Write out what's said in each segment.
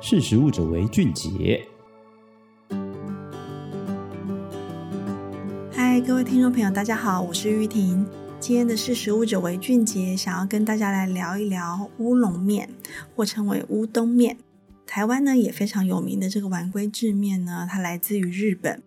识食物者为俊杰。嗨，各位听众朋友，大家好，我是玉婷。今天的识食物者为俊杰，想要跟大家来聊一聊乌龙面，或称为乌冬面。台湾呢也非常有名的这个丸龟制面呢，它来自于日本。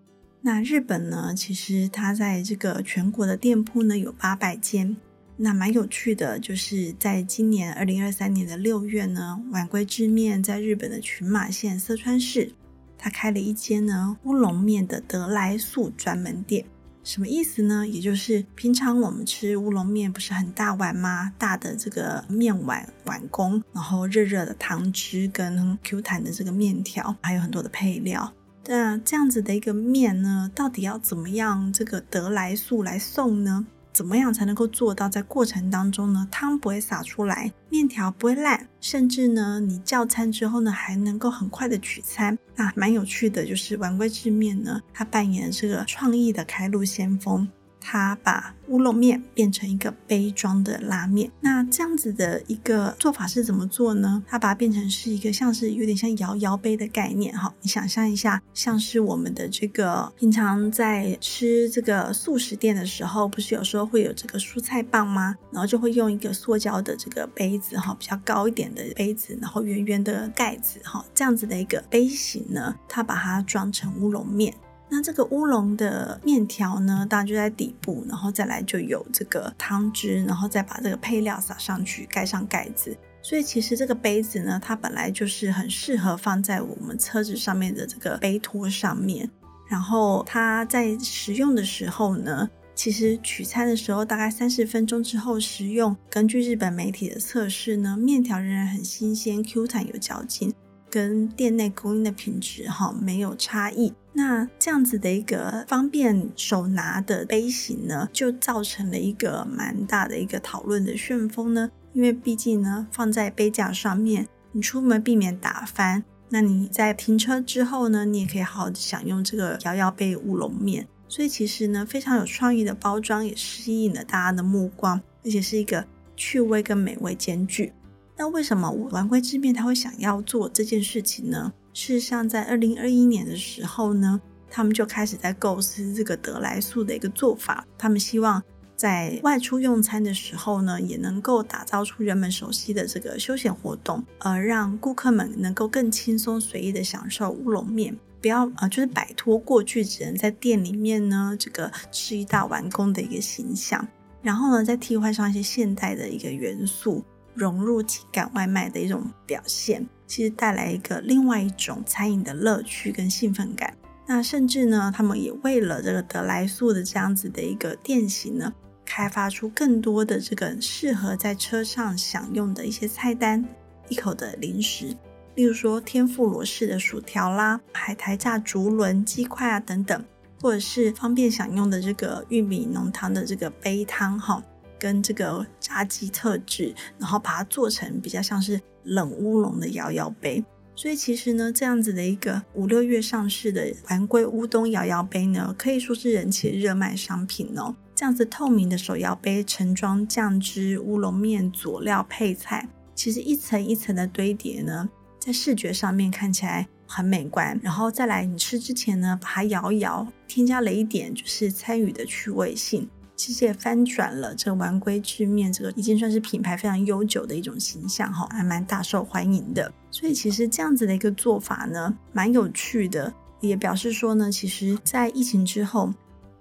那日本呢，其实它在这个全国的店铺呢有八百间。那蛮有趣的，就是在今年二零二三年的六月呢，丸龟制面在日本的群马县色川市，它开了一间呢乌龙面的得来速专门店。什么意思呢？也就是平常我们吃乌龙面不是很大碗吗？大的这个面碗碗工，然后热热的汤汁跟 Q 弹的这个面条，还有很多的配料。那这样子的一个面呢，到底要怎么样这个得来速来送呢？怎么样才能够做到在过程当中呢，汤不会洒出来，面条不会烂，甚至呢，你叫餐之后呢，还能够很快的取餐。那蛮有趣的，就是丸龟制面呢，它扮演了这个创意的开路先锋。他把乌龙面变成一个杯装的拉面，那这样子的一个做法是怎么做呢？他把它变成是一个像是有点像摇摇杯的概念哈，你想象一下，像是我们的这个平常在吃这个速食店的时候，不是有时候会有这个蔬菜棒吗？然后就会用一个塑胶的这个杯子哈，比较高一点的杯子，然后圆圆的盖子哈，这样子的一个杯型呢，他把它装成乌龙面。那这个乌龙的面条呢，当然就在底部，然后再来就有这个汤汁，然后再把这个配料撒上去，盖上盖子。所以其实这个杯子呢，它本来就是很适合放在我们车子上面的这个杯托上面。然后它在食用的时候呢，其实取餐的时候大概三十分钟之后食用，根据日本媒体的测试呢，面条仍然很新鲜，Q 弹有嚼劲。跟店内供应的品质哈没有差异，那这样子的一个方便手拿的杯型呢，就造成了一个蛮大的一个讨论的旋风呢。因为毕竟呢，放在杯架上面，你出门避免打翻，那你在停车之后呢，你也可以好好享用这个摇摇杯乌龙面。所以其实呢，非常有创意的包装也吸引了大家的目光，而且是一个趣味跟美味兼具。那为什么丸龟之面他会想要做这件事情呢？事实上，在二零二一年的时候呢，他们就开始在构思这个得来速的一个做法。他们希望在外出用餐的时候呢，也能够打造出人们熟悉的这个休闲活动，呃，让顾客们能够更轻松随意的享受乌龙面，不要呃，就是摆脱过去只能在店里面呢这个吃一大碗公的一个形象，然后呢，再替换上一些现代的一个元素。融入情感外卖的一种表现，其实带来一个另外一种餐饮的乐趣跟兴奋感。那甚至呢，他们也为了这个得来速的这样子的一个店型呢，开发出更多的这个适合在车上享用的一些菜单，一口的零食，例如说天妇罗式的薯条啦，海苔炸竹轮、鸡块啊等等，或者是方便享用的这个玉米浓汤的这个杯汤哈。跟这个炸鸡特制，然后把它做成比较像是冷乌龙的摇摇杯。所以其实呢，这样子的一个五六月上市的丸龟乌冬摇摇杯呢，可以说是人气热卖商品哦。这样子透明的手摇杯盛装酱汁、乌龙面、佐料、配菜，其实一层一层的堆叠呢，在视觉上面看起来很美观。然后再来你吃之前呢，把它摇一摇，添加了一点就是参与的趣味性。其实也翻转了这个丸龟制面这个已经算是品牌非常悠久的一种形象哈，还蛮大受欢迎的。所以其实这样子的一个做法呢，蛮有趣的，也表示说呢，其实在疫情之后，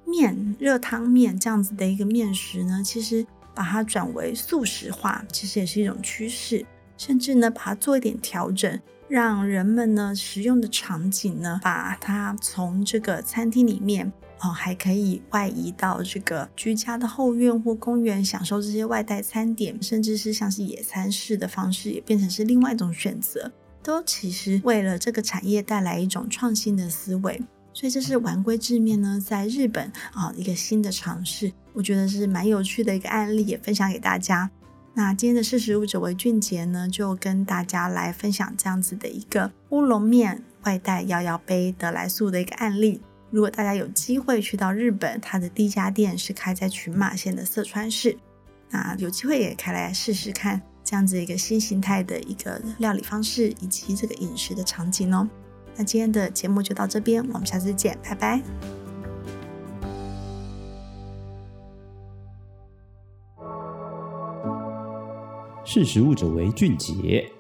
面热汤面这样子的一个面食呢，其实把它转为速食化，其实也是一种趋势，甚至呢把它做一点调整，让人们呢食用的场景呢，把它从这个餐厅里面。哦，还可以外移到这个居家的后院或公园，享受这些外带餐点，甚至是像是野餐式的方式，也变成是另外一种选择。都其实为了这个产业带来一种创新的思维，所以这是丸龟制面呢在日本啊一个新的尝试，我觉得是蛮有趣的一个案例，也分享给大家。那今天的识食物者为俊杰呢，就跟大家来分享这样子的一个乌龙面外带摇摇杯得来速的一个案例。如果大家有机会去到日本，它的第一家店是开在群马县的色川市，那有机会也可以来试试看这样子一个新形态的一个料理方式，以及这个饮食的场景哦。那今天的节目就到这边，我们下次见，拜拜。识食物者为俊杰。